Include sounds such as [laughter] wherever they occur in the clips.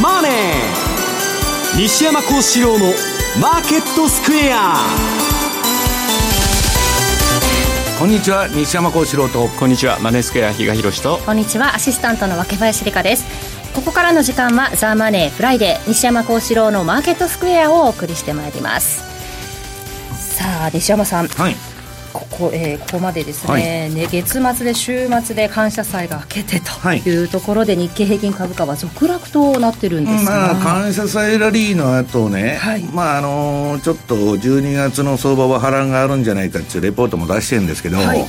マネー」西山孝四郎の「マーケットスクエア」こんにちは西山孝四郎と。こんにちはマネースクエア比嘉洋と。こんにちはアシスタントの若林理香です。ここからの時間は「ザ・マネーフライデー西山孝四郎のマーケットスクエア」をお送りしてまいります。さあ西山さん、はい、ここ,、えー、ここまでですねはい、ね月末で週末で感謝祭が明けてとい。うところで、日経平均株価は続落となってるんですまあ、感謝祭ラリーの後ね、はい、まああのー、ちょっと12月の相場は波乱があるんじゃないかっていうレポートも出してるんですけど、はい、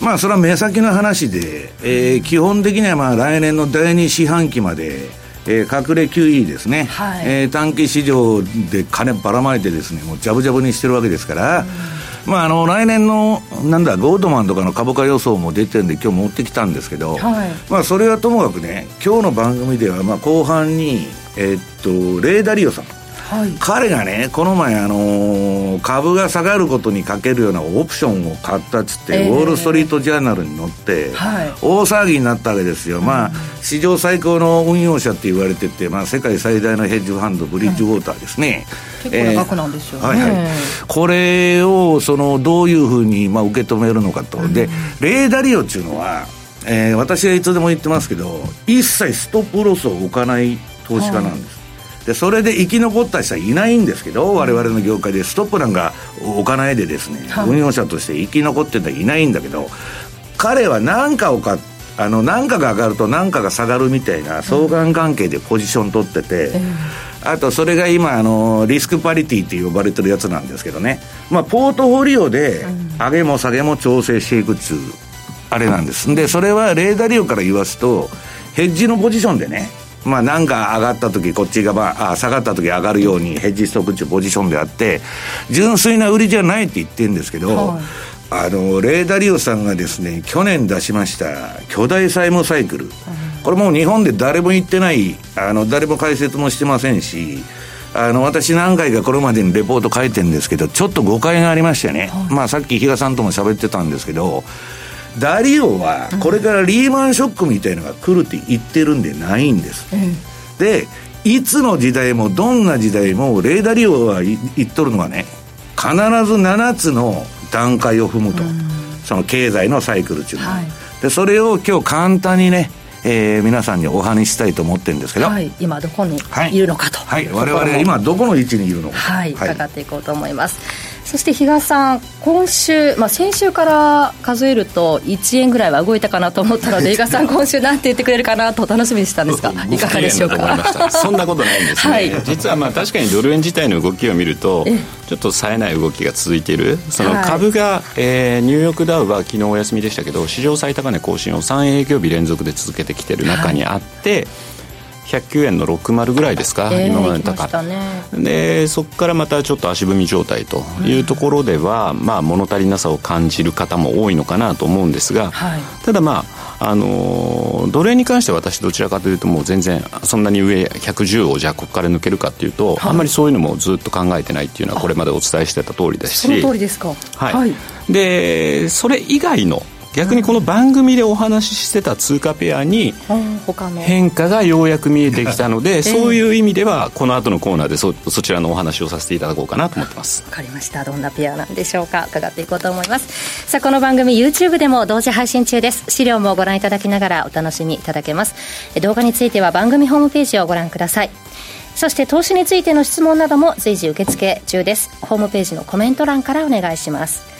まあそれは目先の話で、えー、基本的にはまあ来年の第2四半期までえー、隠れ QE ですね、はい、えー、短期市場で金ばらまいてですねもうジャブジャブにしてるわけですから、うんまあ、あの来年のなんだゴールドマンとかの株価予想も出てるんで今日持ってきたんですけど、はい、まあ、それはともかくね今日の番組ではまあ後半に、えー、っとレーダリオさんはい、彼がね、この前、あのー、株が下がることにかけるようなオプションを買ったっつって、えー、ウォール・ストリート・ジャーナルに載って、はい、大騒ぎになったわけですよ、まあ、史上最高の運用者って言われてて、まあ、世界最大のヘッジファンド、ブリッジウォーターですね。結構な額なんですよ。ね、はいはい、これをそのどういうふうにまあ受け止めるのかと、でレーダリオっていうのは、えー、私はいつでも言ってますけど一切ストップロスを置かない投資家なんです、でそれで生き残った人はいないんですけど、我々の業界でストップなんか置かないでですね、運用者として生き残ってたらいないんだけど、彼は何かを買あの何かが上がると何かが下がるみたいな相関関係でポジション取ってて、あとそれが今あのリスクパリティって呼ばれてるやつなんですけどね、まあ、ポートフォリオで上げも下げも調整していくっつうあれなんです。でそれはレーダー利用から言わすとヘッジのポジションでねまあ、なんか上がった時こっちが、まあ、下がった時上がるようにヘッジストックっていうポジションであって純粋な売りじゃないって言ってるんですけど、はい、あのレーダリオさんがですね去年出しました巨大債務サイクル、うん、これもう日本で誰も言ってないあの誰も解説もしてませんしあの私何回かこれまでにレポート書いてるんですけどちょっと誤解がありましてね、はい、まあさっき比嘉さんとも喋ってたんですけどダリオはこれからリーマンショックみたいのが来るって言ってるんでないんです、うん、でいつの時代もどんな時代もレーダリオは言っとるのはね必ず7つの段階を踏むと、うん、その経済のサイクルっていうのは、はい、でそれを今日簡単にねえー、皆さんにお話ししたいと思ってるんですけど、はい、今どこにい。るのかと、はい、はい、我々今どこの位置にいるのか。はい、伺っていこうと思います、そして比嘉さん、今週、まあ、先週から数えると1円ぐらいは動いたかなと思ったので、比嘉さん、今週なんて言ってくれるかなと楽しみにしたんですが、いかがでしょうか。そんなことないんですね、はい、実はまあ確かにドル円自体の動きを見ると、ちょっと冴えない動きが続いている、その株が、はい、えー、ニューヨークダウは昨日お休みでしたけど、史上最高値更新を3営業日連続で続けてきている中にあって、はい109円の60ぐらいですか、えー、今までの高、ね、でそこからまたちょっと足踏み状態というところでは、うん、まあ物足りなさを感じる方も多いのかなと思うんですが、はい、ただまああの奴隷に関しては私どちらかというともう全然そんなに上110をじゃあここから抜けるかっていうと、はい、あんまりそういうのもずっと考えてないっていうのはこれまでお伝えしてた通りですしその通りですか。はい、はい、でそれ以外の逆にこの番組でお話ししてた通貨ペアに変化がようやく見えてきたので、[laughs] そういう意味ではこの後のコーナーでそそちらのお話をさせていただこうかなと思ってます。わかりました。どんなペアなんでしょうか伺っていこうと思います。さあこの番組 YouTube でも同時配信中です。資料もご覧いただきながらお楽しみいただけます。動画については番組ホームページをご覧ください。そして投資についての質問なども随時受付中です。ホームページのコメント欄からお願いします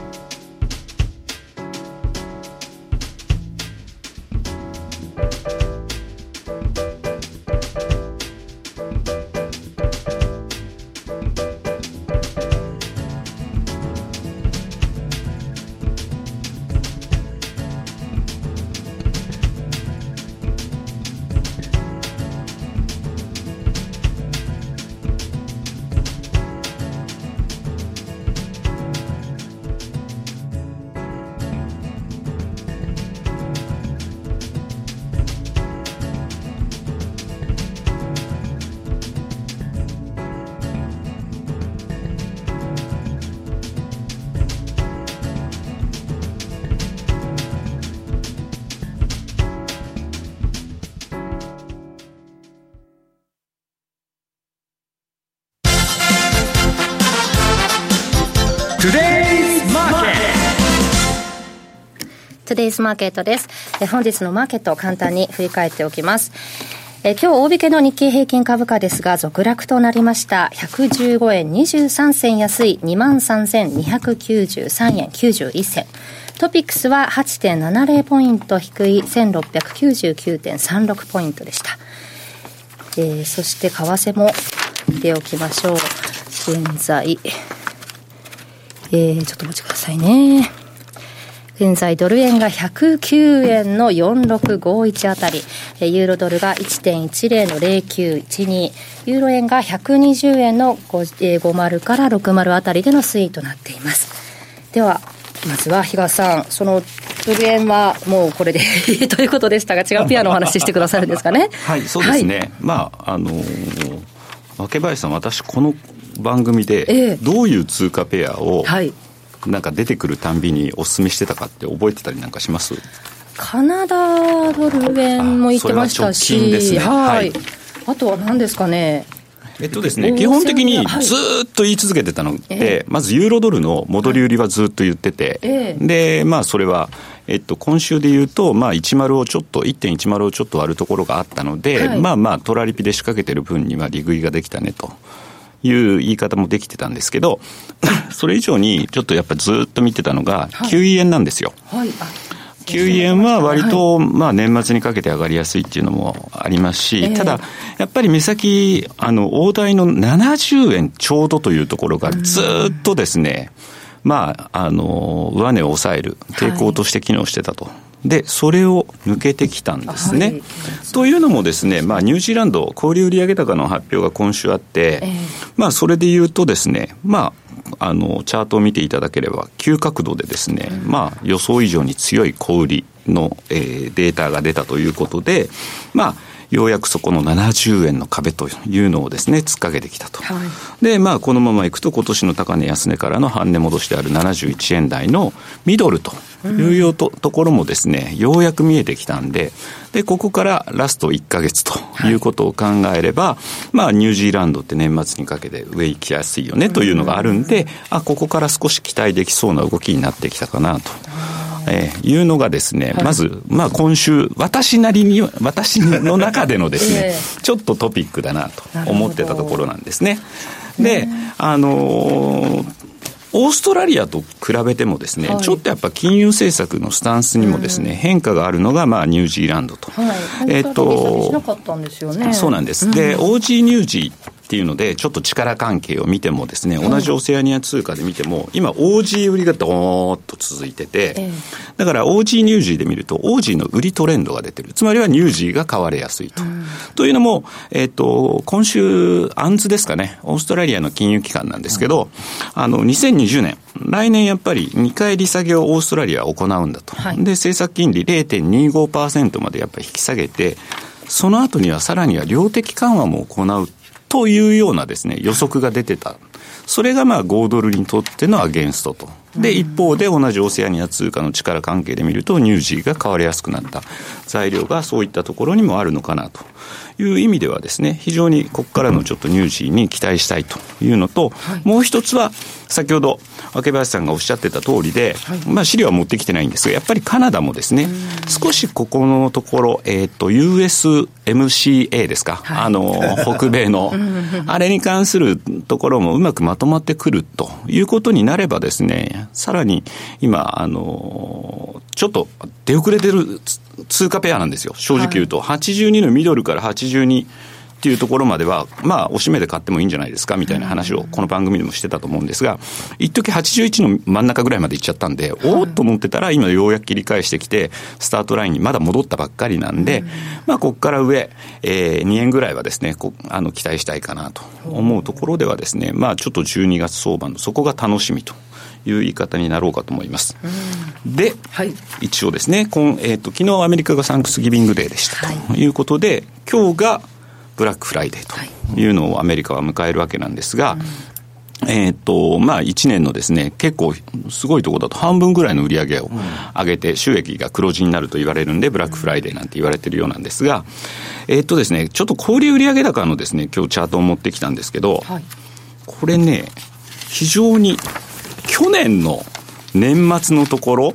デイズマーケットです。え本日のマーケットを簡単に振り返っておきます。え今日大引けの日経平均株価ですが続落となりました。115円23銭安い。23,293円。91銭。トピックスは8.70ポイント低い。1699.36ポイントでした、えー、そして為替も見ておきましょう。現在。えー、ちょっとお待ちくださいね。現在ドル円が109円の4651あたり、ユーロドルが1.10の0912、ユーロ円が120円の50から60あたりでの推移となっています。では、まずは比嘉さん、そのドル円はもうこれで [laughs] ということでしたが、違うピアのお話してくださるんですかね？[laughs] はい、そうですね。はい、まあ、あのー、若林さん、私、この番組で、どういう通貨ペアを、はいなんか出てくるたんびにお勧めしてたかって覚えてたりなんかします？カナダドル円も言ってましたし、ね、はい、あとは何ですかね？えっとですね、基本的にずっと言い続けてたので、はい、まずユーロドルの戻り売りはずっと言ってて、はい、で、まあ、それは、えっと、今週で言うと、まあ、10をちょっと、1.10をちょっと割るところがあったので、はい、まあまあ、トラリピで仕掛けてる分には利食いができたねと。いう言い方もできてたんですけど、[laughs] それ以上にちょっとやっぱりずっと見てたのが、9円なんですよ。はい、はい9円は割と、まあ年末にかけて上がりやすいっていうのもありますし、ただ、やっぱり目先、あの、大台の70円ちょうどというところがずっとですね、まあ、あの、上値を抑える抵抗として機能してたと。で、それを抜けてきたんですね。はい、というのもですね、まあ、ニュージーランド、小売売上高の発表が今週あって、えー、まあ、それで言うとですね、まあ、あの、チャートを見ていただければ、急角度でですね、うん、まあ、予想以上に強い小売りの、えー、データが出たということで、まあ、ようやくそこの70円の壁というのをですね、突っかけてきたと。はい、で、まあ、このままいくと、今年の高値安値からの半値戻しである71円台のミドルというよと,、ところもですね、ようやく見えてきたんで、で、ここからラスト1か月ということを考えれば、はい、まあ、ニュージーランドって年末にかけて上行きやすいよねというのがあるんで、あ、ここから少し期待できそうな動きになってきたかなと。えー、いうのがですね、はい、まず、まあ今週、私なりに、私の中でのですね、[laughs] えー、ちょっとトピックだなと思ってたところなんですね。で、あのーオーストラリアと比べてもですね、はい、ちょっとやっぱ金融政策のスタンスにもですね、うん、変化があるのが、まあ、ニュージーランドと。はい、えっ、と、そうなんです。で、OG ニュージーっていうので、ちょっと力関係を見てもですね、同じオセアニア通貨で見ても、今、OG 売りがどーっと続いてて、だから OG ニュージーで見ると、OG の売りトレンドが出てる。つまりはニュージーが買われやすいと。というのも、えっ、と、今週、アンズですかね、オーストラリアの金融機関なんですけど、あの、2020年、来年やっぱり2回利下げをオーストラリアは行うんだと。はい、で、政策金利0.25%までやっぱり引き下げて、その後にはさらには量的緩和も行うというようなですね、予測が出てた。それがまあ5ドルにとってのアゲンストと。で、一方で同じオセアニア通貨の力関係で見ると、ニュージーが買われやすくなった材料がそういったところにもあるのかなという意味ではですね、非常にここからのちょっとニュージーに期待したいというのと、もう一つは、先ほど、若林さんがおっしゃってた通りで、はい、まあ資料は持ってきてないんですが、やっぱりカナダもですね、少しここのところ、えっ、ー、と、USMCA ですか、はい、あの、[laughs] 北米の、あれに関するところもうまくまとまってくるということになればですね、さらに今、あの、ちょっと出遅れてる通貨ペアなんですよ、正直言うと。はい、82のミドルから82、っていうところまでは、まあ、おしめで買ってもいいんじゃないですかみたいな話を、この番組でもしてたと思うんですが、一時81の真ん中ぐらいまで行っちゃったんで、おおっと思ってたら、今ようやく切り返してきて、スタートラインにまだ戻ったばっかりなんで、まあ、ここから上、えー、2円ぐらいはですね、こあの、期待したいかなと思うところではですね、まあ、ちょっと12月相場のそこが楽しみと。いう言い方になろうかと思います。で、はい、一応ですね、今えーと、昨日アメリカがサンクスギビングデーでした。ということで、はい、今日がブラックフライデーとい。うのをアメリカは迎えるわけなんですが、えっと、まあ、1年のですね、結構すごいところだと半分ぐらいの売り上げを上げて収益が黒字になると言われるんで、ブラックフライデーなんて言われてるようなんですが、えっとですね、ちょっと小売売上高のですね、今日チャートを持ってきたんですけど、はい、これね、非常に去年の年末のところ、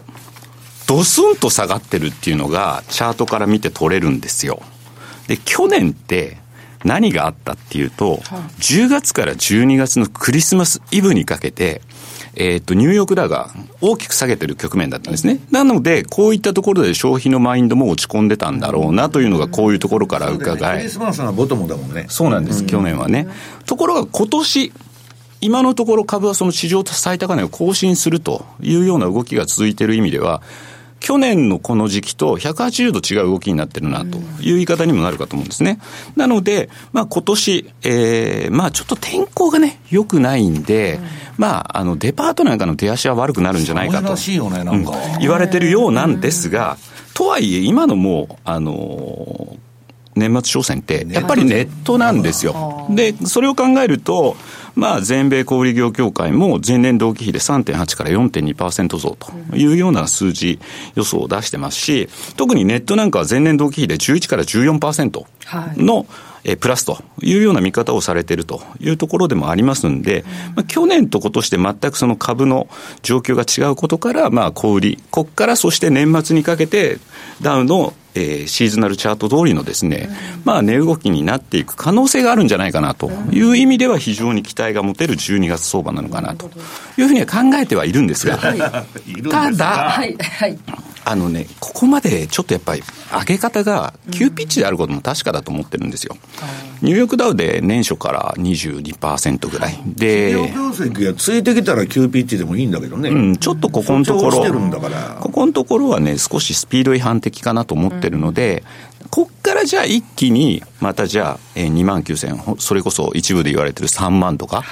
ドスンと下がってるっていうのが、チャートから見て取れるんですよ。で、去年って、何があったっていうと、10月から12月のクリスマスイブにかけて、えっ、ー、と、ニューヨークダウが大きく下げてる局面だったんですね。なので、こういったところで消費のマインドも落ち込んでたんだろうなというのが、こういうところから伺え、ね、クリスマスのボトムだもんね。そうなんです、去年はね。ところが今年、今のところ株はその市場最高値を更新するというような動きが続いている意味では、去年のこの時期と180度違う動きになってるなという言い方にもなるかと思うんですね。なので、まあ今年、えー、まあちょっと天候がね、良くないんで、まああのデパートなんかの出足は悪くなるんじゃないかと。しいよね、なんか、うん、言われてるようなんですが、とはいえ今のもう、あの年末商戦って、やっぱりネットなんですよ。で、それを考えると、まあ、全米小売業協会も前年同期比で3.8から4.2%増というような数字予想を出してますし、特にネットなんかは前年同期比で11から14%の、はい。えプラスというような見方をされているというところでもありますんで、まあ、去年と今年で全くその株の状況が違うことから、まあ、小売り、ここからそして年末にかけて、ダウのえー、シーズナルチャート通りのですね、まあ、値動きになっていく可能性があるんじゃないかなという意味では非常に期待が持てる12月相場なのかなというふうには考えてはいるんですが、[laughs] ただ、はい。はいあのね、ここまでちょっとやっぱり上げ方が急ピッチであることも確かだと思ってるんですよ。ニューヨークダウで年初から22%ぐらい。で、企業業績がついてきたら急ピッチでもいいんだけどね。うん、ちょっとここのところ、ここのところはね、少しスピード違反的かなと思ってるので、こっからじゃあ一気に、またじゃあ、えー、2万9000、それこそ一部で言われてる3万とか、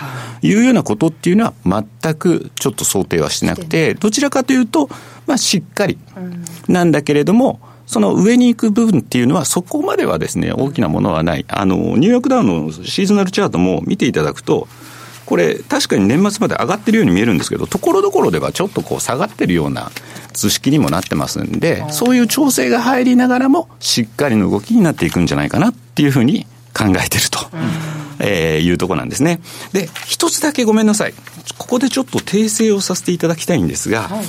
いうようなことっていうのは全くちょっと想定はしてなくて、どちらかというと、まあしっかりなんだけれども、その上に行く部分っていうのは、そこまではですね、大きなものはない。あの、ニューヨークダウンのシーズナルチャートも見ていただくと、これ、確かに年末まで上がってるように見えるんですけど、ところどころではちょっとこう下がってるような図式にもなってますんで、そういう調整が入りながらも、しっかりの動きになっていくんじゃないかなっていうふうに考えてると。えー、いうとこなんですね。で、一つだけごめんなさい。ここでちょっと訂正をさせていただきたいんですが、はい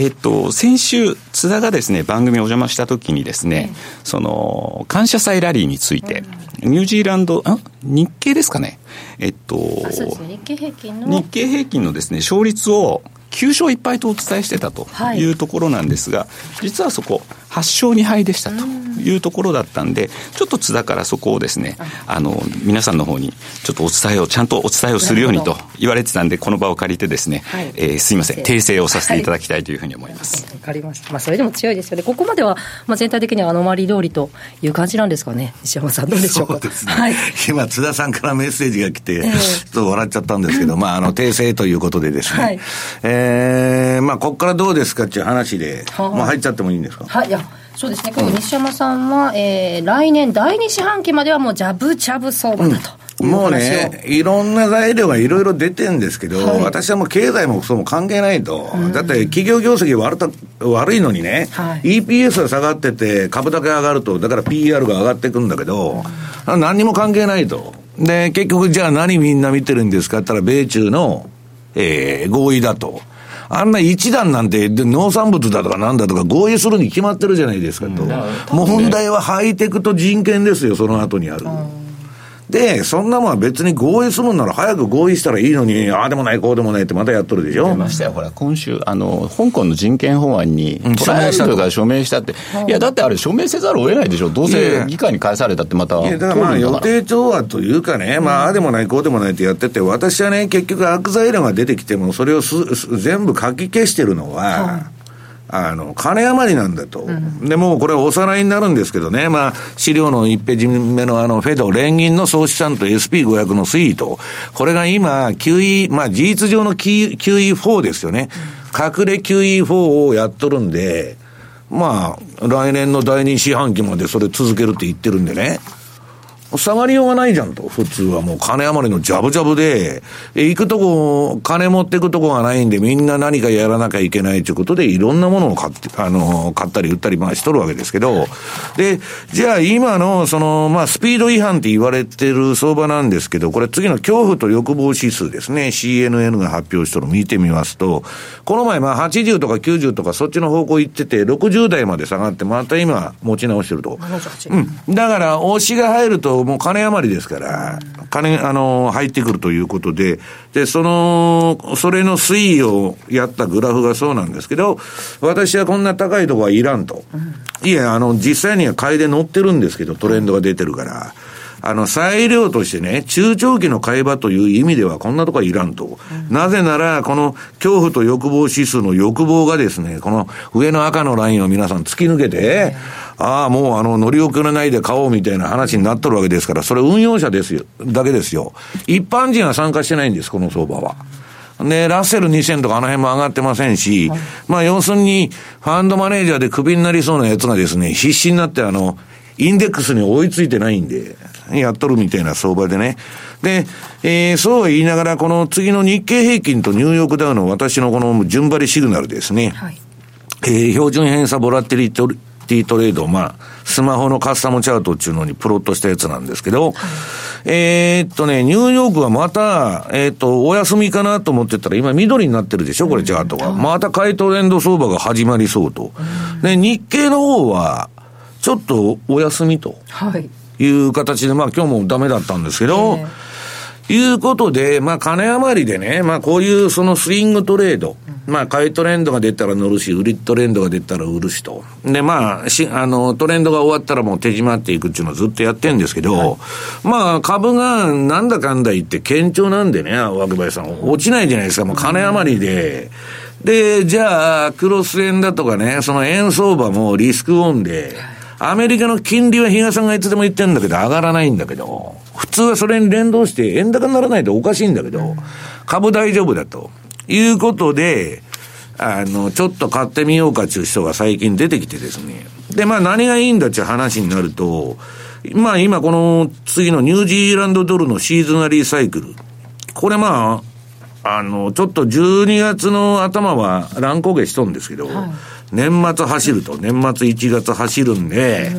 えっと、先週、津田がですね、番組お邪魔したときにですね、その、感謝祭ラリーについて、ニュージーランド、あ日経ですかね。えっと、日経平均の。日経平均のですね、勝率を9勝1敗とお伝えしてたというところなんですが、はい、実はそこ、8勝2敗でしたというところだったんで、ちょっと津田からそこをですね、あの、皆さんの方に、ちょっとお伝えを、ちゃんとお伝えをするようにと言われてたんで、この場を借りてですね、はい、えー、すいません、訂正をさせていただきたいというふうに思います。わ、はい、かりました。まあ、それでも強いですよね。ここまでは、まあ、全体的にはアノマリ通りという感じなんですかね。西山さん、どうでしょうか。そうですね。はい、今、津田さんからメッセージが来て、えー、ちょっと笑っちゃったんですけど、まあ、あの、訂正ということでですね、はい、えー、まあ、ここからどうですかっていう話で、まあ、入っちゃってもいいんですか？はい、いやそうですね、今日西山さんは、うん、えー、来年第2四半期まではもうジャブジャブ相場だと。うん、もうね、いろんな材料がいろいろ出てるんですけど、はい、私はもう経済もそうも関係ないと、うん、だって企業業績悪た悪いのにね、はい、EPS が下がってて、株だけ上がると、だから PR が上がっていくんだけど、うん、何にも関係ないと。で、結局じゃあ何みんな見てるんですかって言ったら、米中の、えー、合意だと。あんな一段なんて農産物だとかなんだとか合意するに決まってるじゃないですかと。問題はハイテクと人権ですよ、その後にある。で、そんなもんは別に合意するんなら早く合意したらいいのに、ああでもない、こうでもないってまたやっとるでしょ。出ましたよ、ほら、今週、あの、香港の人権法案に、トライアルが署名したって、いや、だってあれ、署名せざるを得ないでしょ、どうせ議会に返されたってまた。いや、だからまあ、予定調和というかね、まあ、ああでもない、こうでもないってやってて、私はね、結局悪材料が出てきても、それをす全部書き消してるのは、あの、金余りなんだと。うん、で、もうこれおさらいになるんですけどね、まあ、資料の1ページ目のあの、フェド、連銀の総資産と SP500 の推移と、これが今、QE、まあ、事実上の QE4 ですよね。隠れ QE4 をやっとるんで、まあ、来年の第2四半期までそれ続けるって言ってるんでね。下がりようがないじゃんと。普通はもう金余りのジャブジャブで、行くとこ、金持ってくとこがないんでみんな何かやらなきゃいけないということでいろんなものを買って、あの、買ったり売ったりまあしとるわけですけど、で、じゃあ今のその、まあスピード違反って言われてる相場なんですけど、これ次の恐怖と欲望指数ですね、CNN が発表したのを見てみますと、この前まあ80とか90とかそっちの方向行ってて、60台まで下がって、また今持ち直してると。うん。だから、押しが入るともう金余りですから、金、あの、入ってくるということで、で、その、それの推移をやったグラフがそうなんですけど、私はこんな高いとこはいらんと。いや、あの、実際には買いで乗ってるんですけど、トレンドが出てるから。あの、裁量としてね、中長期の買い場という意味ではこんなとこはいらんと。うん、なぜなら、この恐怖と欲望指数の欲望がですね、この上の赤のラインを皆さん突き抜けて、ああ、もうあの、乗り遅れないで買おうみたいな話になっとるわけですから、それ運用者ですよ、だけですよ。一般人は参加してないんです、この相場は。で、ラッセル2000とかあの辺も上がってませんし、はい、まあ要するに、ファンドマネージャーでクビになりそうなやつがですね、必死になってあの、インデックスに追いついてないんで、やっとるみたいな相場でね。で、えー、そうは言いながら、この次の日経平均とニューヨークダウの私のこの順張りシグナルですね。はい、えー、標準偏差ボラティリティトレードを、まあ、スマホのカスタムチャートっていうのにプロットしたやつなんですけど、はい、えー、っとね、ニューヨークはまた、えー、っと、お休みかなと思ってたら、今緑になってるでしょ、これチャートが。また買いトレンド相場が始まりそうと。で、日経の方は、ちょっとお休みという形で、まあ今日もダメだったんですけど、えーいうことで、まあ、金余りでね、まあ、こういうそのスイングトレード、まあ、買いトレンドが出たら乗るし、売りトレンドが出たら売るしと。で、まあ、し、あの、トレンドが終わったらもう手締まっていくっていうのをずっとやってんですけど、はい、まあ、株がなんだかんだ言って堅調なんでね、若林さん、落ちないじゃないですか、もう金余りで。で、じゃあ、クロス円だとかね、その円相場もリスクオンで、アメリカの金利は比嘉さんがいつでも言ってるんだけど、上がらないんだけど、普通はそれに連動して円高にならないとおかしいんだけど、株大丈夫だということで、あの、ちょっと買ってみようかっていう人が最近出てきてですね。で、まあ何がいいんだっていう話になると、まあ今この次のニュージーランドドルのシーズナリーサイクル。これまあ、あの、ちょっと12月の頭は乱高下しとんですけど、はい年末走ると、年末1月走るんで、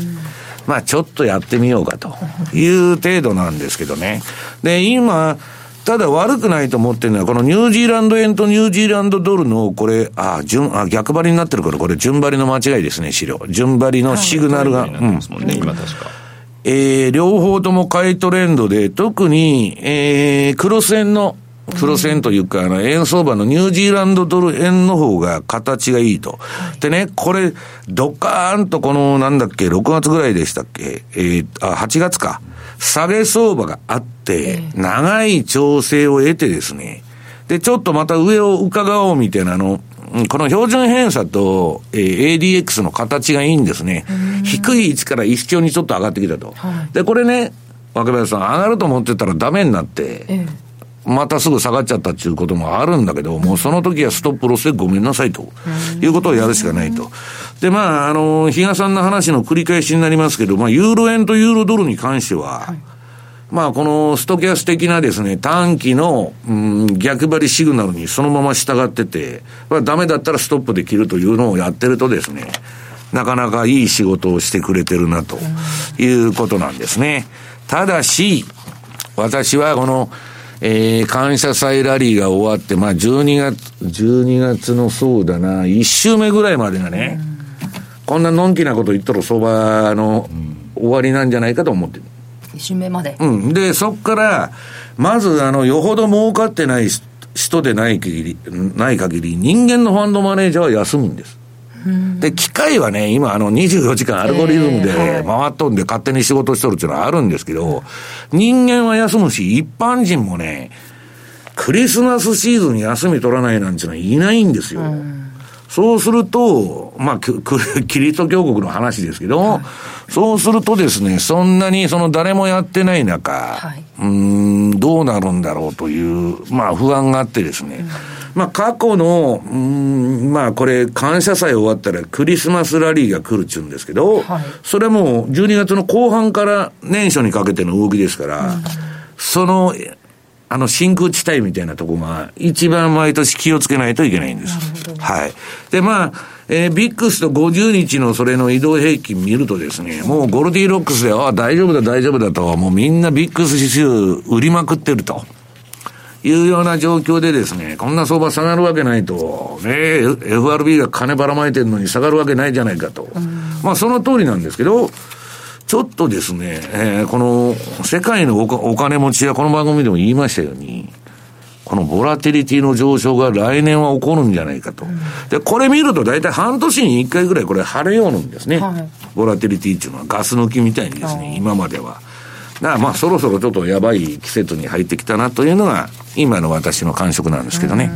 まあちょっとやってみようかという程度なんですけどね。で、今、ただ悪くないと思ってるのは、このニュージーランド円とニュージーランドドルの、これ、あ、順、あ、逆張りになってるから、これ順張りの間違いですね、資料。順張りのシグナルが。うん。今確か。えー、両方とも買いトレンドで、特に、えー、クロス円のプロセンというか、あの、円相場のニュージーランドドル円の方が形がいいと。でね、これ、ドカーンとこの、なんだっけ、6月ぐらいでしたっけ、えー、あ、8月か。下げ相場があって、長い調整を得てですね、で、ちょっとまた上を伺おうみたいなの、この標準偏差と、えー、ADX の形がいいんですね。低い位置から一緒にちょっと上がってきたと。はい、で、これね、若林さん、上がると思ってたらダメになって、ええまたすぐ下がっちゃったっていうこともあるんだけど、もうその時はストップロスでごめんなさいと、いうことをやるしかないと。で、まあ、あの、比嘉さんの話の繰り返しになりますけど、まあ、ユーロ円とユーロドルに関しては、はい、まあ、このストキャス的なですね、短期の、うん、逆張りシグナルにそのまま従ってて、まあ、ダメだったらストップで切るというのをやってるとですね、なかなかいい仕事をしてくれてるなということなんですね。ただし、私はこの、えー、感謝祭ラリーが終わって、まあ、12月、12月のそうだな、1週目ぐらいまでがね、こんなのんきなこと言ったら相場の終わりなんじゃないかと思ってる。1週目まで。うん。で、そっから、まず、あの、よほど儲かってない人でない限り、ない限り、人間のファンドマネージャーは休むんです。で、機械はね、今、あの、24時間アルゴリズムで回っとんで、勝手に仕事しとるっていうのはあるんですけど、人間は休むし、一般人もね、クリスマスシーズンに休み取らないなんていうのはいないんですよ。そうすると、まあ、キリスト教国の話ですけど、はい、そうするとですね、そんなにその誰もやってない中、はい、うん、どうなるんだろうという、まあ不安があってですね、まあ、過去の、うん、まあ、これ、感謝祭終わったらクリスマスラリーが来るっちゅうんですけど、はい、それも12月の後半から年初にかけての動きですから、うん、その、あの、真空地帯みたいなとこが、一番毎年気をつけないといけないんです。はい。で、まあ、えー、ビックスと50日のそれの移動平均見るとですね、もうゴルディロックスで、ああ、大丈夫だ、大丈夫だと、もうみんなビックス指数売りまくってると。いうような状況でですね、こんな相場下がるわけないと、ね、FRB が金ばらまいてるのに下がるわけないじゃないかと。まあその通りなんですけど、ちょっとですね、えー、この世界のお金持ちはこの番組でも言いましたように、このボラティリティの上昇が来年は起こるんじゃないかと。で、これ見ると大体半年に1回ぐらいこれ晴れようるんですね。はい、ボラティリティっていうのはガス抜きみたいにですね、今までは。だからまあそろそろちょっとやばい季節に入ってきたなというのが今の私の感触なんですけどね。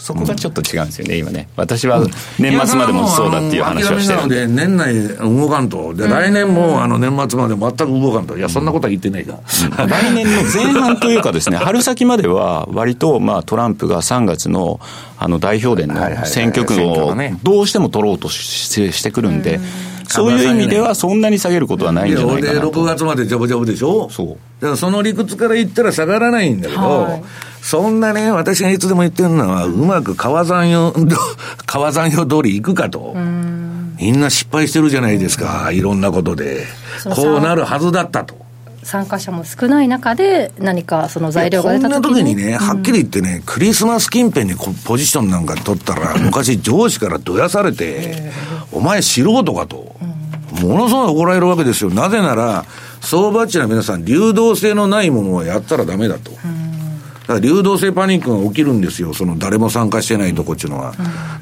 そこがちょっと違うんですよね、今ね。私は年末までもそうだっていう話をしてるんで。年内動かんと。で、来年もあの年末まで全く動かんと。いや、そんなことは言ってないか。来年の前半というかですね、[laughs] 春先までは割とまあトランプが3月のあの代表連の選挙区をどうしても取ろうとしてくるんで、そういう意味では、そんなに下げることはないんじゃないかなと。6月までジャブジャブでしょ？そう。だからその理屈から言ったら下がらないんだけど、はい、そんなね、私がいつでも言ってるのは、うまく川山用、[laughs] 川山用通り行くかと。みんな失敗してるじゃないですか、いろんなことで。こうなるはずだったと。参加者も少ない中で、何かその材料が出た時にこんな時にね、はっきり言ってね、クリスマス近辺にポジションなんか取ったら、昔、上司からどやされて、お前、素人かと、ものすごい怒られるわけですよ、なぜなら、相場っちのは皆さん、流動性のないものをやったらだめだと。だから流動性パニックが起きるんですよ、その誰も参加してないとこっちゅうのは。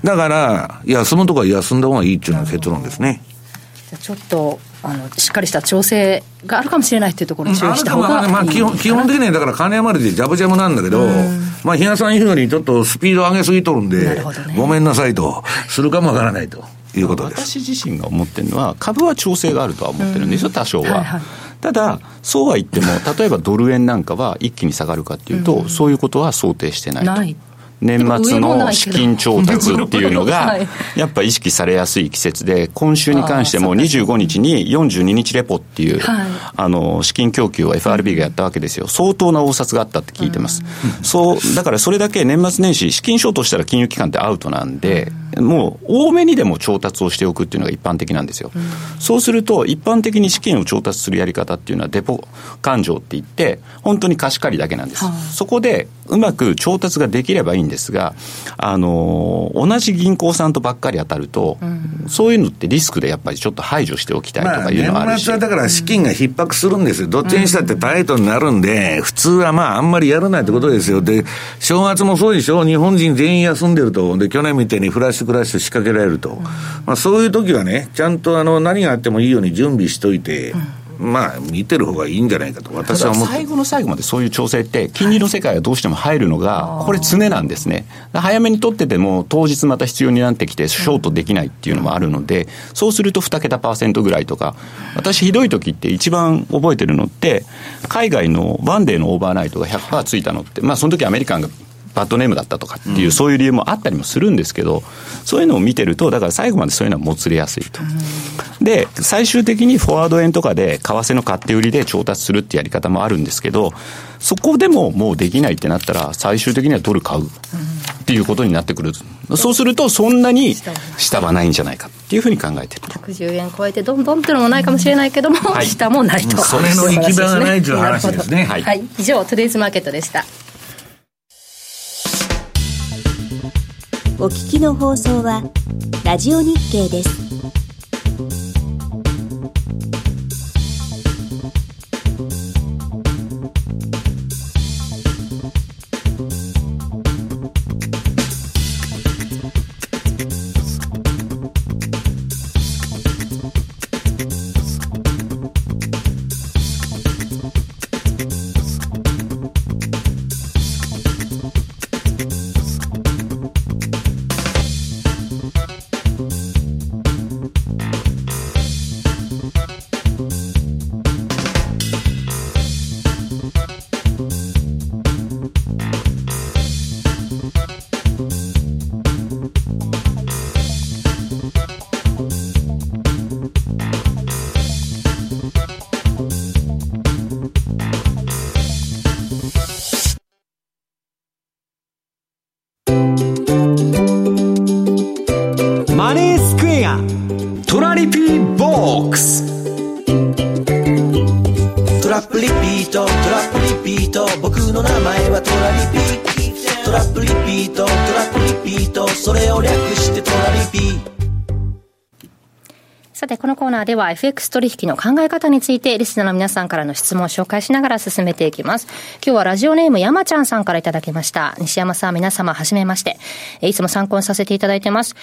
だから、休むとこは休んだ方がいいっていうのが結論ですね。ちょっとあのしっかりした調整があるかもしれないというところに注意した方がいい、まあ、基本基本的にはだから金余りでジャブジャブなんだけど、まあ、比嘉さん言うようにちょっとスピード上げすぎとるんで、ね、ごめんなさいと、するかもわからないということです。私自身が思ってるのは、株は調整があるとは思ってるんですよ、多少は。はいはいただ、そうは言っても、例えばドル円なんかは一気に下がるかっていうと、うん、そういうことは想定してないと。ない年末の資金調達っていうのが、[laughs] やっぱ意識されやすい季節で、今週に関しても25日に42日レポっていう、あの、資金供給を FRB がやったわけですよ。相当な応札があったって聞いてます。そう、だからそれだけ年末年始、資金ショートしたら金融機関ってアウトなんで、もう多めにでも調達をしておくっていうのが一般的なんですよ。そうすると、一般的に資金を調達するやり方っていうのはデポ勘定って言って、本当に貸し借りだけなんです。そこでうまく調達ができればいいんですが、あの同じ銀行さんとばっかり当たると、うん、そういうのってリスクでやっぱりちょっと排除しておきたいとかいうのはあるし、まあ、だから資金が逼迫するんですよ、どっちにしたってタイトになるんで、普通はまあ、あんまりやらないってことですよ、で正月もそうでしょ、日本人全員休んでると、で去年みたいにフラッシュクラッシュ仕掛けられると、まあ、そういう時はね、ちゃんとあの何があってもいいように準備しといて。まあ、見てる方がいいんじゃないかと、私は思って。最後の最後までそういう調整って、金利の世界はどうしても入るのが、これ、常なんですね。早めに取ってても、当日また必要になってきて、ショートできないっていうのもあるので、そうすると2桁パーセントぐらいとか、私、ひどい時って一番覚えてるのって、海外のワンデーのオーバーナイトが100%ついたのって、まあ、その時アメリカンがバッドネームだったとかっていう、そういう理由もあったりもするんですけど、そういうのを見てると、だから最後までそういうのはもつれやすいと。で、最終的にフォワード円とかで、為替の買って売りで調達するってやり方もあるんですけど、そこでももうできないってなったら、最終的にはドル買うっていうことになってくる。そうすると、そんなに下はないんじゃないかっていうふうに考えてると。110円超えてどんどんっていうのもないかもしれないけども、はい、下もないと。それの行き場がないという話ですね。はい、以上、トゥデイズマーケットでした。お聞きの放送はラジオ日経です。では FX 取引の考え方について、リスナーの皆さんからの質問を紹介しながら進めていきます。今日はラジオネーム山ちゃんさんからいただきました。西山さん、皆様、はじめまして。いつも参考にさせていただいてます。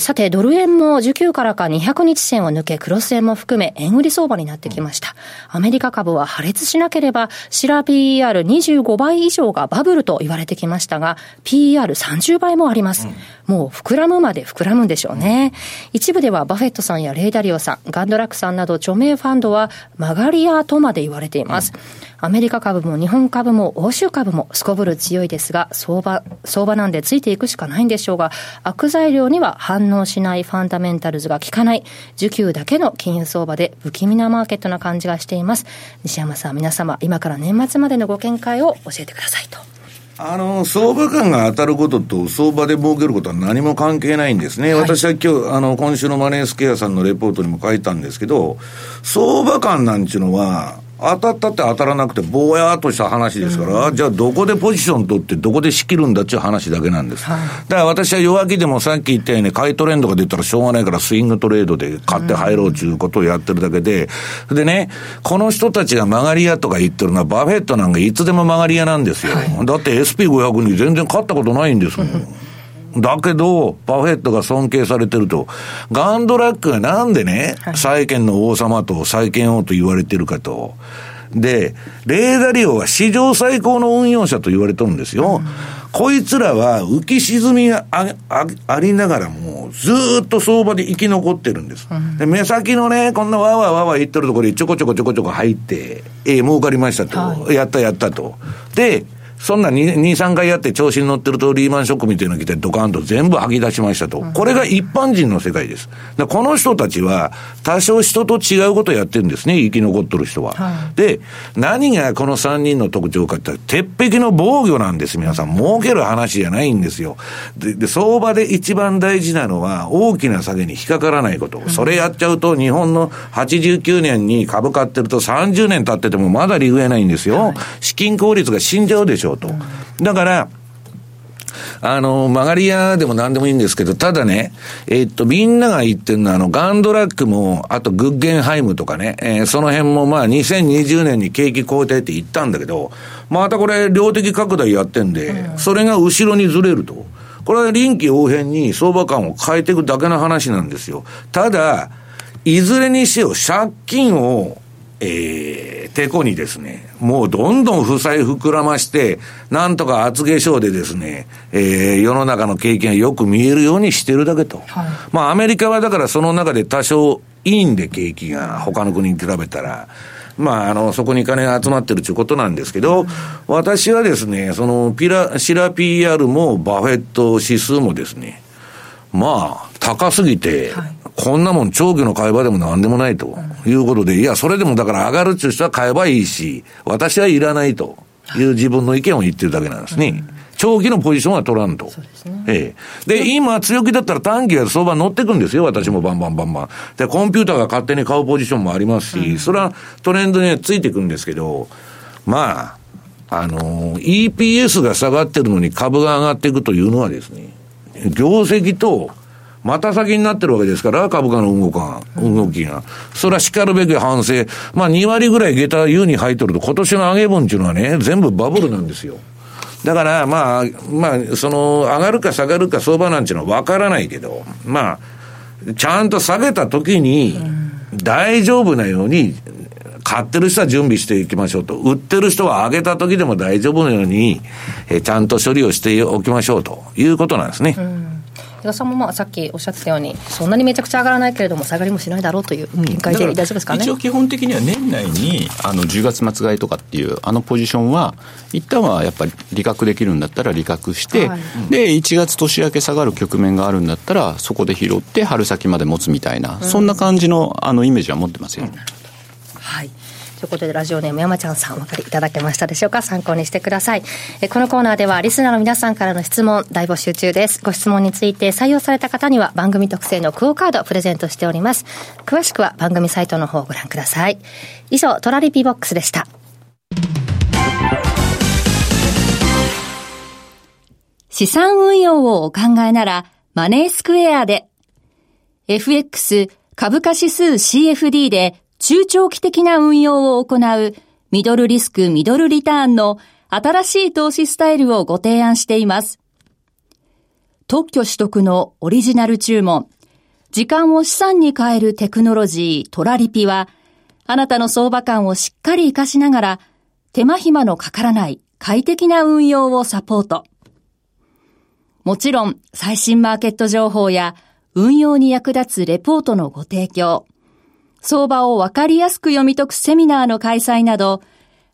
さて、ドル円も19からか200日線を抜け、クロス円も含め、円売り相場になってきました。アメリカ株は破裂しなければ、シラ PER25 倍以上がバブルと言われてきましたが、PER30 倍もあります。もう膨らむまで膨らむんでしょうね。一部ではバフェットさんやレイダリオさん、ガンドラックさんなど著名ファンドは曲がり屋とまで言われています。アメリカ株も日本株も欧州株もすこぶる強いですが、相場、相場なんでついていくしかないんでしょうが、悪材料には反応しないファンダメンタルズが効かない、需給だけの金融相場で不気味なマーケットな感じがしています。西山さん、皆様、今から年末までのご見解を教えてくださいと。あの、相場感が当たることと相場で儲けることは何も関係ないんですね。はい、私は今日、あの、今週のマネースケアさんのレポートにも書いたんですけど、相場感なんちゅうのは、当たったって当たらなくて、ぼやーっとした話ですから、うん、じゃあどこでポジション取って、どこで仕切るんだっていう話だけなんです。はい、だから私は弱気でもさっき言ったように、買いトレンドが出たらしょうがないから、スイングトレードで買って入ろうということをやってるだけで、うん、でね、この人たちが曲がり屋とか言ってるのは、バフェットなんかいつでも曲がり屋なんですよ。はい、だって SP500 に全然勝ったことないんですもん。[laughs] だけど、パフェットが尊敬されてると。ガンドラックがなんでね、債券の王様と債券王と言われてるかと。で、レーダリオは史上最高の運用者と言われてるんですよ。うん、こいつらは浮き沈みがああありながらも、ずっと相場で生き残ってるんです。うん、で、目先のね、こんなわわわわ言ってるところにちょこちょこちょこちょこ入って、ええー、儲かりましたと、はい、やったやったと。で、そんな2、2、3回やって調子に乗ってるとリーマンショックみたいなの来てドカンと全部吐き出しましたと。これが一般人の世界です。この人たちは多少人と違うことをやってるんですね、生き残ってる人は。はい、で、何がこの3人の特徴かって鉄壁の防御なんです、皆さん。儲ける話じゃないんですよ。で、で相場で一番大事なのは大きな下げに引っかからないこと。それやっちゃうと日本の89年に株買ってると30年経っててもまだ利食えないんですよ。はい、資金効率が死んじゃうでしょ。ょうと。だから、あの、曲がり屋でも何でもいいんですけど、ただね、えっと、みんなが言ってるのは、あの、ガンドラックも、あとグッゲンハイムとかね、えー、その辺もまあ、2020年に景気後退って言ったんだけど、またこれ、量的拡大やってんで、それが後ろにずれると。これは臨機応変に相場感を変えていくだけの話なんですよ。ただ、いずれにせよ借金をえー、てこにですね、もうどんどん負債膨らまして、なんとか厚化粧でですね、えー、世の中の経験がよく見えるようにしてるだけと。はい、まあアメリカはだからその中で多少いいんで景気が他の国に比べたら、まあ、あの、そこに金が集まってるということなんですけど、うん、私はですね、その、ピラ、シラ PR もバフェット指数もですね、まあ、高すぎて、はい、こんなもん長期の買い場でもなんでもないということで、いや、それでもだから上がるっていう人は買えばいいし、私はいらないという自分の意見を言ってるだけなんですね。長期のポジションは取らんと。ね、ええ。で、今強気だったら短期は相場乗ってくんですよ、私もバンバンバンバン。で、コンピューターが勝手に買うポジションもありますし、うん、それはトレンドについていくんですけど、まあ、あのー、EPS が下がってるのに株が上がっていくというのはですね、業績と、また先になってるわけですから、株価の動か動きが。それは叱るべき反省。まあ2割ぐらい下駄優に入っとると、今年の上げ分っていうのはね、全部バブルなんですよ。だから、まあ、まあ、その、上がるか下がるか相場なんていうのは分からないけど、まあ、ちゃんと下げた時に、大丈夫なように、買ってる人は準備していきましょうと。売ってる人は上げた時でも大丈夫なように、えちゃんと処理をしておきましょうということなんですね。うん田さんもまあさっきおっしゃってたように、そんなにめちゃくちゃ上がらないけれども、下がりもしないだろうという見解で大丈夫ですかね、一応、基本的には年内にあの10月末買いとかっていう、あのポジションは、一旦はやっぱり利確できるんだったら利確して、はい、で1月年明け下がる局面があるんだったら、そこで拾って、春先まで持つみたいな、うん、そんな感じのあのイメージは持ってますよ。はいということで、ラジオネーム山ちゃんさん、お分かりいただけましたでしょうか？参考にしてください。えこのコーナーでは、リスナーの皆さんからの質問、大募集中です。ご質問について採用された方には、番組特製のクオカードをプレゼントしております。詳しくは番組サイトの方をご覧ください。以上、トラリピボックスでした。資産運用をお考えなら、マネースクエアで、FX 株価指数 CFD で中長期的な運用を行うミドルリスクミドルリターンの新しい投資スタイルをご提案しています。特許取得のオリジナル注文、時間を資産に変えるテクノロジートラリピは、あなたの相場感をしっかり活かしながら、手間暇のかからない快適な運用をサポート。もちろん、最新マーケット情報や運用に役立つレポートのご提供、相場をわかりやすく読み解くセミナーの開催など、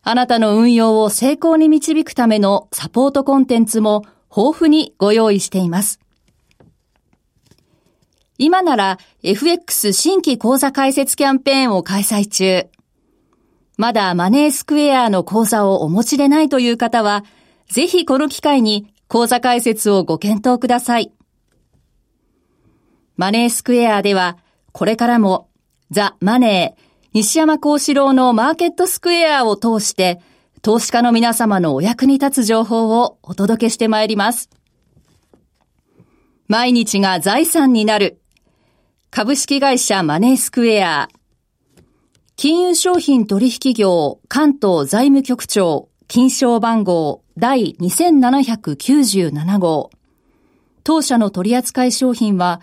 あなたの運用を成功に導くためのサポートコンテンツも豊富にご用意しています。今なら FX 新規講座開設キャンペーンを開催中。まだマネースクエアの講座をお持ちでないという方は、ぜひこの機会に講座開設をご検討ください。マネースクエアでは、これからも、ザ・マネー、西山幸四郎のマーケットスクエアを通して、投資家の皆様のお役に立つ情報をお届けしてまいります。毎日が財産になる。株式会社マネースクエア。金融商品取引業関東財務局長金賞番号第2797号。当社の取扱い商品は、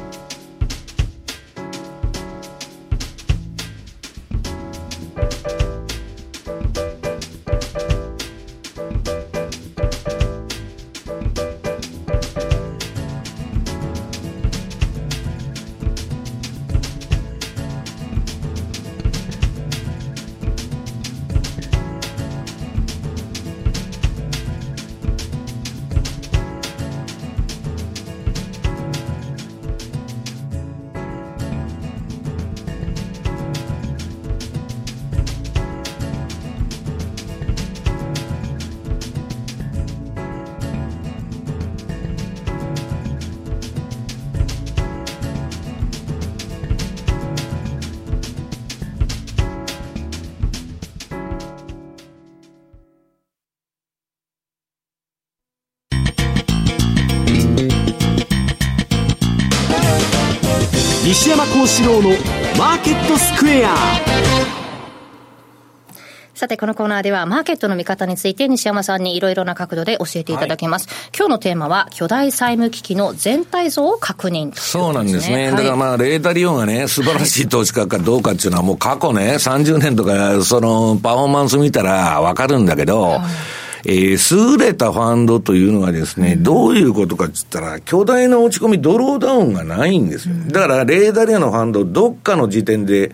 山幸四郎のマーケットスクエア。さて、このコーナーでは、マーケットの見方について、西山さんにいろいろな角度で教えていただきます。はい、今日のテーマは、巨大債務危機の全体像を確認、ね、そうなんですね。はい、だからまあ、レータリオンがね、素晴らしい投資家かどうかっていうのは、もう過去ね、30年とか、その、パフォーマンス見たらわかるんだけど、はいえー、優れたファンドというのはですね、どういうことかって言ったら、巨大な落ち込み、ドローダウンがないんですよ。だから、レーダリアのファンド、どっかの時点で、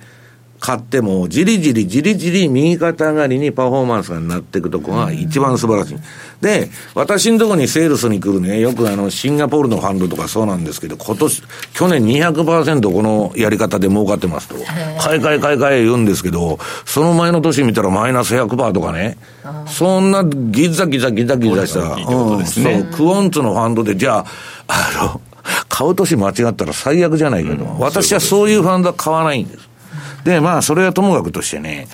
買っても、じりじりじりじり右肩上がりにパフォーマンスがなっていくとこが一番素晴らしい。で、私のところにセールスに来るね、よくあの、シンガポールのファンドとかそうなんですけど、今年、去年200%このやり方で儲かってますと。買い替え買い替え言うんですけど、その前の年見たらマイナス100%とかね。そんなギザギザギザギザした、うん、そう、クオンツのファンドで、じゃあ、あの、買う年間違ったら最悪じゃないけど、うん、私はそういうファンドは買わないんです。で、まあ、それはともかくとしてね、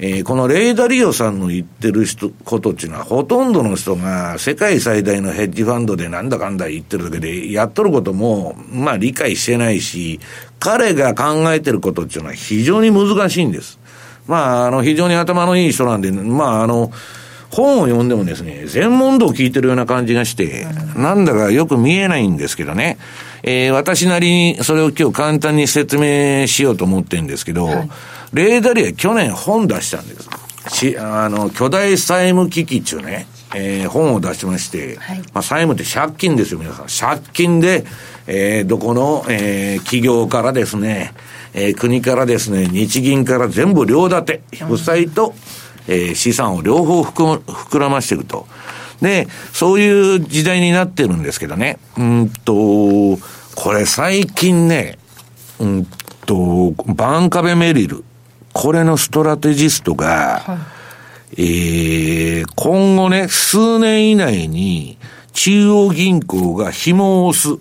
えー、このレイダリオさんの言ってる人、ことっていうのは、ほとんどの人が世界最大のヘッジファンドでなんだかんだ言ってるだけで、やっとることも、まあ理解してないし、彼が考えてることっていうのは非常に難しいんです。まあ、あの、非常に頭のいい人なんで、まあ、あの、本を読んでもですね、全問答を聞いてるような感じがして、なんだかよく見えないんですけどね。えー、私なりにそれを今日簡単に説明しようと思ってるんですけど、はい、レーダリア去年本出したんです。し、あの、巨大債務危機中ね。えー、本を出しまして、はいまあ、債務って借金ですよ、皆さん。借金で、えー、どこの、えー、企業からですね、えー、国からですね、日銀から全部両立て、負債と、えー、資産を両方膨らましていくと。で、そういう時代になってるんですけどね。うんと、これ最近ね、うんと、バンカベメリル。これのストラテジストが、えー、今後ね、数年以内に中央銀行が紐を押す、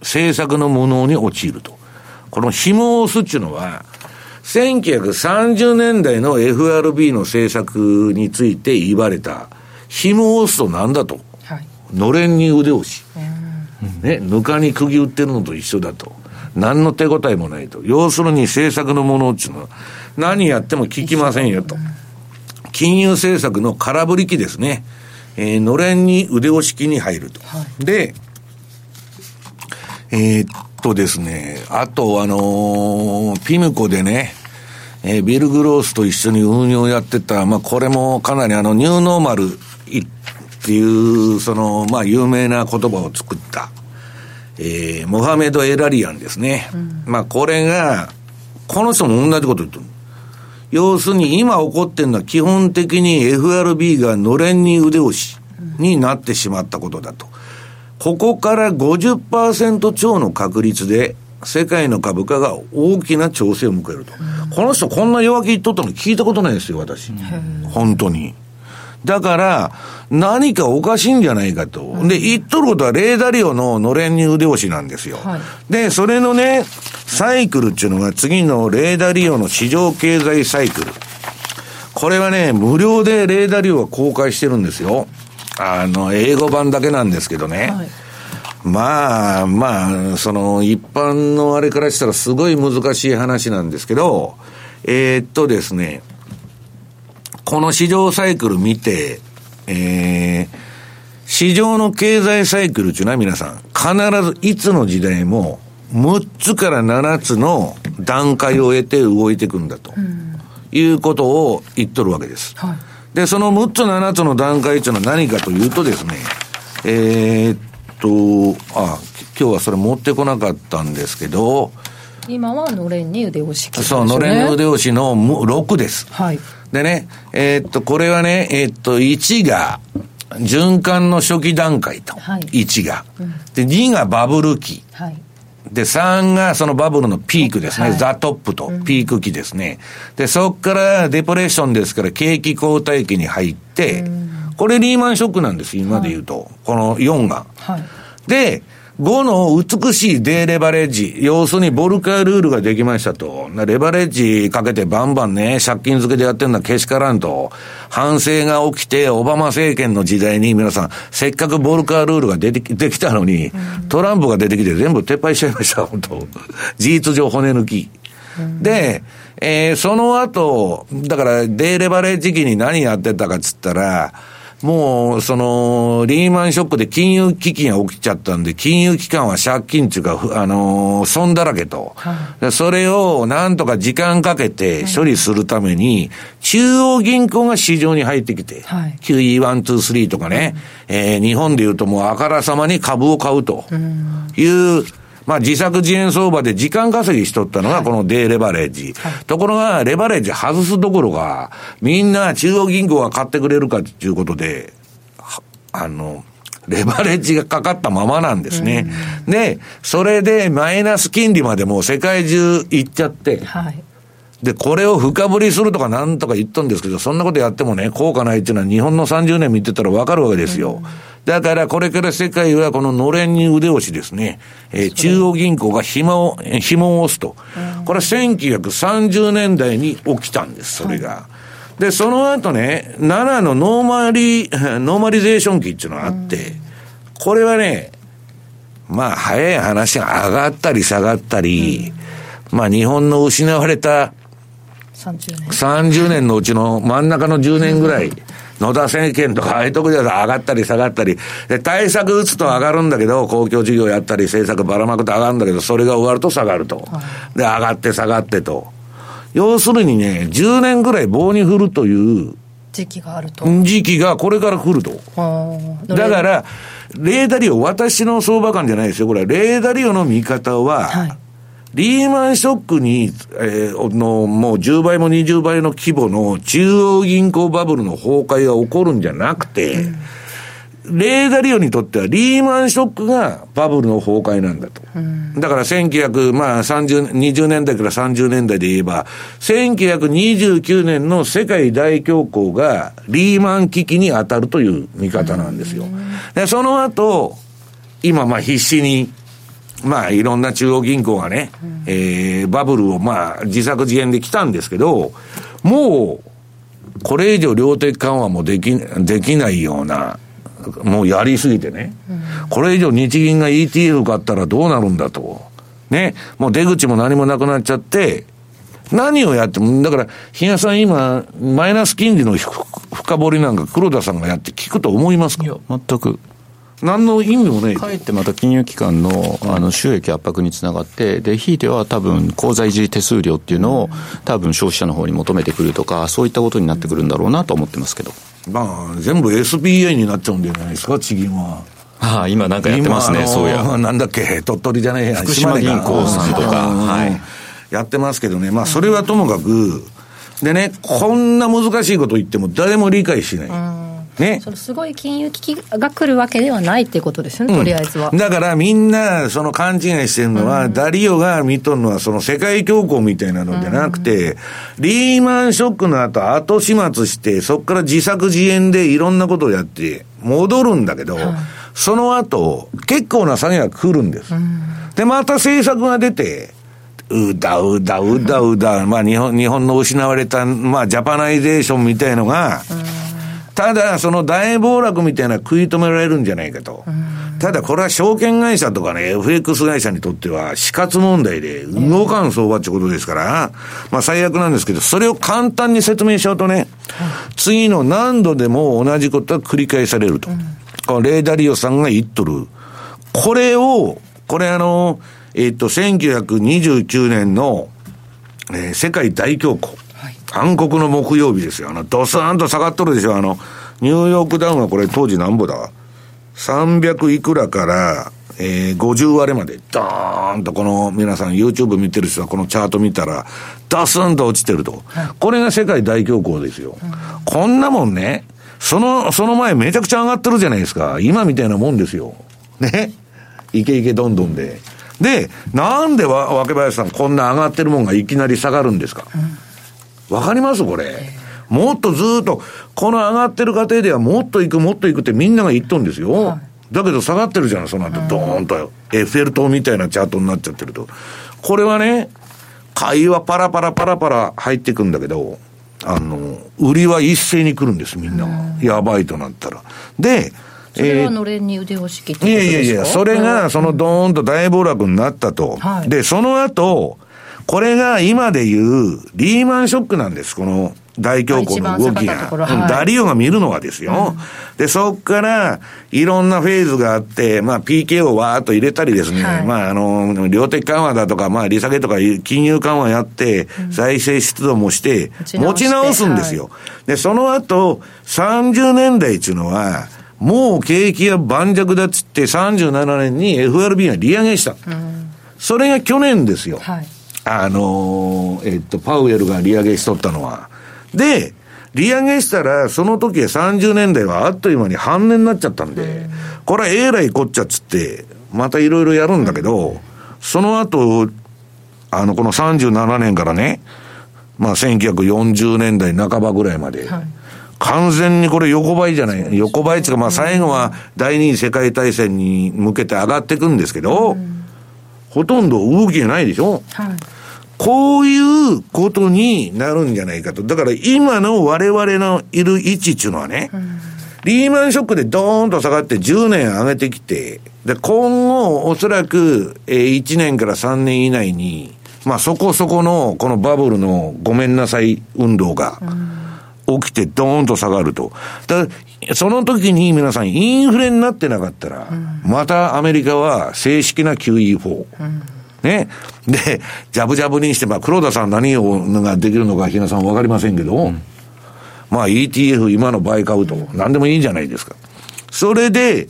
政策の無能に陥ると。この紐を押すっていうのは、1930年代の FRB の政策について言われた、紐を押すとなんだと。はいのれんに腕押し。ね、ぬかに釘打ってるのと一緒だと。何の手応えもないと。要するに政策のものっていうのは、何やっても効きませんよと。金融政策の空振り機ですね。えーのれんに腕押し機に入ると。で、えーっとですね、あとあのーピムコでね、えービル・グロースと一緒に運用やってた、まあこれもかなりあの、ニューノーマルいっていう、その、まあ有名な言葉を作った、えーモハメド・エラリアンですね。まあこれが、この人も同じこと言ってる。要するに今起こってるのは基本的に FRB がのれんに腕押しになってしまったことだと。ここから50%超の確率で世界の株価が大きな調整を迎えると。この人こんな弱気言っとったの聞いたことないですよ、私。本当に。だから、何かおかしいんじゃないかと。で、言っとることはレーダリオののれんに腕押しなんですよ。はいで、それのね、サイクルっていうのが次のレーダリオの市場経済サイクル。これはね、無料でレーダリオは公開してるんですよ。あの、英語版だけなんですけどね。はいまあ、まあ、その、一般のあれからしたらすごい難しい話なんですけど、えーっとですね、この市場サイクル見て、えー、市場の経済サイクルっていうのは皆さん、必ずいつの時代も、6つから7つの段階を得て動いていくんだと、いうことを言っとるわけです。はいで、その6つ7つの段階っていうのは何かというとですね、えーっと、あ、今日はそれ持ってこなかったんですけど、今はのれんに腕押し器そう、のれんの腕押しのむ6です。はいでね、えーっと、これはね、えーっと、1が、循環の初期段階と。はい1が。で、2がバブル期。はいで、3がそのバブルのピークですね。はいザトップとピーク期ですね。で、そっからデプレッションですから景気後退期に入って、これリーマンショックなんです、今で言うと。この4が。はいで、5の美しいデーレバレッジ。要するにボルカルールができましたと。レバレッジかけてバンバンね、借金付けでやってるのはけしからんと。反省が起きて、オバマ政権の時代に皆さん、せっかくボルカルールが出てきできたのに、トランプが出てきて全部撤廃しちゃいました、[laughs] 本当事実上骨抜き。で、えーその後、だから、デーレバレッジ期に何やってたかっつったら、もう、その、リーマンショックで金融危機が起きちゃったんで、金融機関は借金っていうか、ふあのー損だらけと。でそれをなんとか時間かけて処理するために、中央銀行が市場に入ってきて、はい。QE123 とかね、えー日本で言うともうあからさまに株を買うという、まあ自作自演相場で時間稼ぎしとったのがこのデーレバレッジ。ところが、レバレッジ外すどころか、みんな中央銀行が買ってくれるかっていうことで、はあの、レバレッジがかかったままなんですね。で、それでマイナス金利までもう世界中行っちゃって、はいで、これを深掘りするとかなんとか言ったんですけど、そんなことやってもね、効果ないっていうのは日本の30年見てたらわかるわけですよ。だからこれから世界はこののれんに腕押しですね、えー中央銀行が紐を、え [laughs] ー紐を押すと。これは1930年代に起きたんです、それが。で、その後ね、7の normali、normalization [laughs] 期っていうのがあって、これはね、まあ、早い話が上がったり下がったり、まあ、日本の失われた30年。30年のうちの真ん中の10年ぐらい、野田政権とかああいうとこ上がったり下がったり、で、対策打つと上がるんだけど、公共事業やったり政策ばらまくと上がるんだけど、それが終わると下がると。で、上がって下がってと。要するにね、10年ぐらい棒に振るという時期があると。時期がこれから来ると。だから、レーダリオ、私の相場感じゃないですよ。これ、レーダリオの見方は、はい、リーマンショックに、えー、の、もう10倍も20倍の規模の中央銀行バブルの崩壊が起こるんじゃなくて、うんレーダリオにとってはリーマンショックがバブルの崩壊なんだと。うん、だから1900、まあ30、20年代から30年代で言えば、1929年の世界大恐慌がリーマン危機に当たるという見方なんですよ。うん、でその後、今まあ必死に、まあいろんな中央銀行がね、うん、えー、バブルをまあ自作自演で来たんですけど、もう、これ以上量的緩和もでき、できないような、もうやりすぎてね、うん、これ以上日銀が ETF 買ったらどうなるんだと。ね、もう出口も何もなくなっちゃって、何をやっても、だから、日野さん今、マイナス金利の深掘りなんか黒田さんがやって聞くと思いますか？いや、全く。何の意味もない。かえってまた金融機関のあの収益圧迫につながって、で、ひいては多分、口座維持手数料っていうのを、多分消費者の方に求めてくるとか、そういったことになってくるんだろうなと思ってますけど。まあ、全部 SBA になっちゃうんじゃないですか、地銀は。ああ、今なんかやってますね、そうや。なんだっけ、鳥取じゃねえや、福島銀行さんとか、はい。やってますけどね、まあ、それはともかく、でね、こんな難しいこと言っても誰も理解しない。ね。そのすごい金融危機が来るわけではないっていうことですよね、うん、とりあえずは。だからみんな、その勘違いしてるのは、うん、ダリオが見とるのは、その世界恐慌みたいなのじゃなくて、うん、リーマンショックの後、後始末して、そこから自作自演でいろんなことをやって、戻るんだけど、その後、結構な下げが来るんです。で、また政策が出て、うだうだうだうだ、まあ日本、日本の失われた、まあジャパナイゼーションみたいのが、ただ、その大暴落みたいな食い止められるんじゃないかと。ただ、これは証券会社とかね、FX 会社にとっては死活問題で動かん相場ってことですから、まあ最悪なんですけど、それを簡単に説明しようとね、次の何度でも同じことが繰り返されると。このレーダリオさんが言っとる。これを、これあの、えっと、1929年の、えー、世界大恐慌。暗黒の木曜日ですよ。あの、ドスーンと下がっとるでしょ。あの、ニューヨークダウンはこれ当時なんぼだ ?300 いくらから、えー、50割まで、ドーンとこの、皆さん YouTube 見てる人はこのチャート見たら、ダスンと落ちてると。これが世界大恐慌ですよ。こんなもんね、その、その前めちゃくちゃ上がってるじゃないですか。今みたいなもんですよ。ね。いけいけどんどんで。で、なんでわ、わけばやさんこんな上がってるもんがいきなり下がるんですか、うんわかります？これ。もっとずっと、この上がってる過程ではもっといく、もっといくってみんなが言っとんですよ。はい、だけど下がってるじゃん、その後、ドーンと、エッフェル塔みたいなチャートになっちゃってると。これはね、買いはパラパラパラパラ入ってくんだけど、あの、売りは一斉に来るんです、みんなが。やばいとなったら。で、それはのれんに腕を敷きいやいやいや、それが、そのドーンと大暴落になったと。はい、で、その後、これが今で言うリーマンショックなんです、この大恐慌の動きが。はい、ダリオが見るのはですよ。うん、で、そっから、いろんなフェーズがあって、まあ、PK をわーっと入れたりですね、はい、まあ、あの、量的緩和だとか、まあ、利下げとか、金融緩和やって、財政出動もして、持ち直すんですよ。はい、で、その後、30年代っていうのは、もう景気が盤石だっつって、37年に FRB が利上げした。うん、それが去年ですよ。はいあのー、えっと、パウエルが利上げしとったのは。で、利上げしたら、その時は30年代はあっという間に半年になっちゃったんで、これはえらいこっちゃっつって、またいろいろやるんだけど、その後、あの、この37年からね、まあ1940年代半ばぐらいまで、はい、完全にこれ横ばいじゃない、横ばいっていうか、まあ最後は第二次世界大戦に向けて上がっていくんですけど、ほとんど動きがないでしょ、はいこういうことになるんじゃないかと。だから今の我々のいる位置っていうのはね、うん、リーマンショックでドーンと下がって10年上げてきて、で、今後おそらく、えー、1年から3年以内に、まあそこそこのこのバブルのごめんなさい運動が起きてドーンと下がると。だその時に皆さんインフレになってなかったら、またアメリカは正式な QE4。うんね。で、ジャブジャブにして、まあ、黒田さん何をができるのか、ひなさんわかりませんけど、うん、まあ ETF 今の倍買うと、何でもいいんじゃないですか。それで、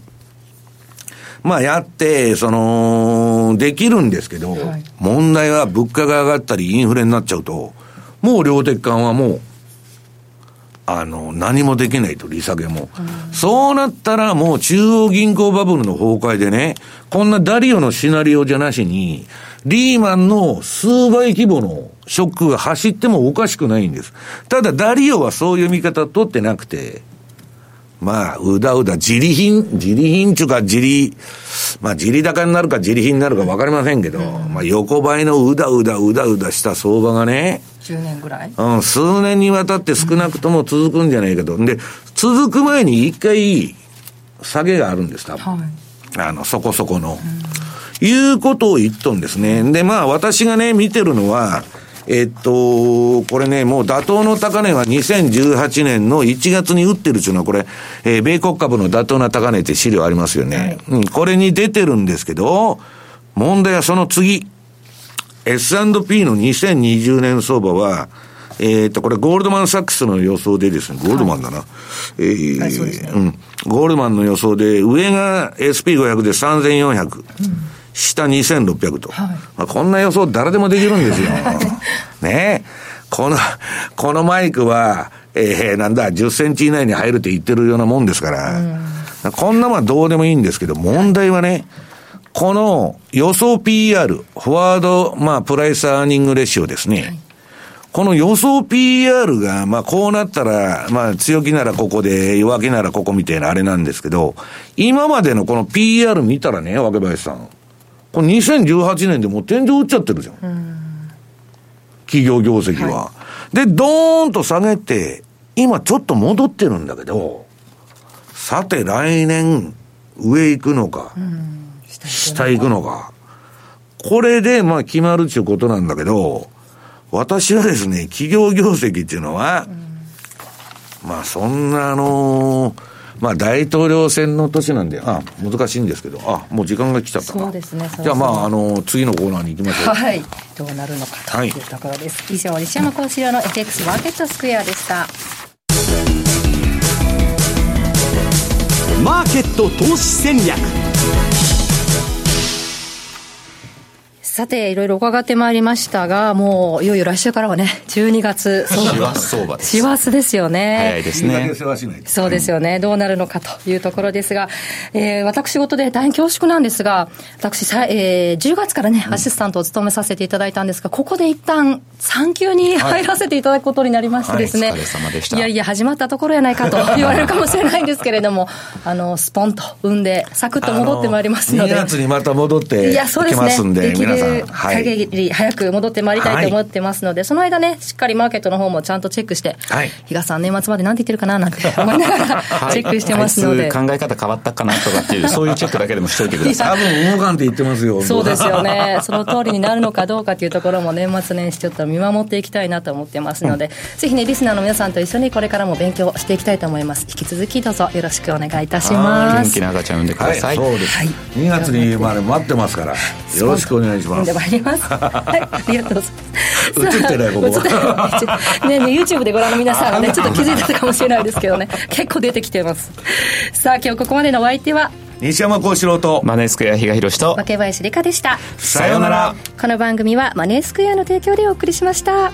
まあやって、その、できるんですけど、はい、問題は物価が上がったりインフレになっちゃうと、もう量的緩和も、あの、何もできないと、利下げも。うん、そうなったらもう中央銀行バブルの崩壊でね、こんなダリオのシナリオじゃなしに、リーマンの数倍規模のショックが走ってもおかしくないんです。ただ、ダリオはそういう見方取ってなくて、まあ、うだうだ、自利品、自利品ちゅうか、自利、まあ、自利高になるか自利品になるか分かりませんけど、うん、まあ、横ばいのうだうだ、うだうだした相場がね、10年ぐらい？うん、数年にわたって少なくとも続くんじゃないかと。で、続く前に一回、下げがあるんです、多分。はい、あの、そこそこの。うん、いうことを言っとんですね。で、まあ、私がね、見てるのは、えっと、これね、もう妥当の高値は2018年の1月に打ってるっていうのは、これ、えー、米国株の妥当な高値って資料ありますよね。はい、うん、これに出てるんですけど、問題はその次。S&P の2020年相場は、えっ、と、これ、ゴールドマン・サックスの予想でですね、ゴールドマンだな。はい、えー、はい、そうですね。うん。ゴールドマンの予想で、上が SP500 で3400。うん下2600と。はい、まあ、こんな予想誰でもできるんですよ。[laughs] ねこの、このマイクは、えー、なんだ、10センチ以内に入るって言ってるようなもんですから、うん、こんなもんどうでもいいんですけど、問題はね、この予想 PR、フォワード、まあ、プライスアーニングレシオですね。はいこの予想 PR が、まあこうなったら、まあ強気ならここで、弱気ならここみたいなあれなんですけど、今までのこの PR 見たらね、若林さん。これ2018年でもう天井打っちゃってるじゃん。ん企業業績は。はい、で、ドーンと下げて、今ちょっと戻ってるんだけど、さて来年上行くのか、下行くのか。これでまあ決まるっていうことなんだけど、私はですね、企業業績っていうのは、まあそんなあのーまあ、大統領選の年なんで、あ難しいんですけど、あもう時間が来ちゃったそうですね、じゃあ、まあ、あの次のコーナーに行きましょう。はい、どうなるのかというところです。はい、以上、西山幸四郎の FX マーケットスクエアでした。マーケット投資戦略さて、いろいろ伺ってまいりましたが、もういよいよ来週からはね、12月、師走相場です。師走ですよね。早いですね。そうですよね。どうなるのかというところですが、えー、私事で大変恐縮なんですが、私さ、えー、10月からね、アシスタントを務めさせていただいたんですが、ここで一旦、産休に入らせていただくことになりましてですね、はいはい、いやいや、始まったところやないかと言われるかもしれないんですけれども、[laughs] あの、スポンと産んで、サクッと戻ってまいりますので。2月にまた戻ってきますんで、皆さん。限り早く戻ってまいりたいと思ってますので、はい、その間ね、しっかりマーケットの方もちゃんとチェックして、はい、比嘉さん、年末まで何て言ってるかななんて思いながら、[laughs] チェックしてますので。考え方変わったかなとかっていう、そういうチェックだけでもしといてください。多分、動かんって言ってますよ。そうですよね。その通りになるのかどうかというところも年末年始ちょっと見守っていきたいなと思ってますので、うん、ぜひね、リスナーの皆さんと一緒にこれからも勉強していきたいと思います。引き続きどうぞよろしくお願いいたします。元気な赤ちゃん産んでください。はい、そうです。はい、2月に生まれ待ってますから、よろしくお願いします。でまいります。はいありがとうございます。映ってないここねね YouTube でご覧の皆さんはねちょっと気づいてたかもしれないですけどね。結構出てきてます。さあ今日ここまでのお相手は？西山幸四郎と。マネースクエア比嘉宏と。若林理香でした。さようなら。この番組はマネースクエアの提供でお送りしました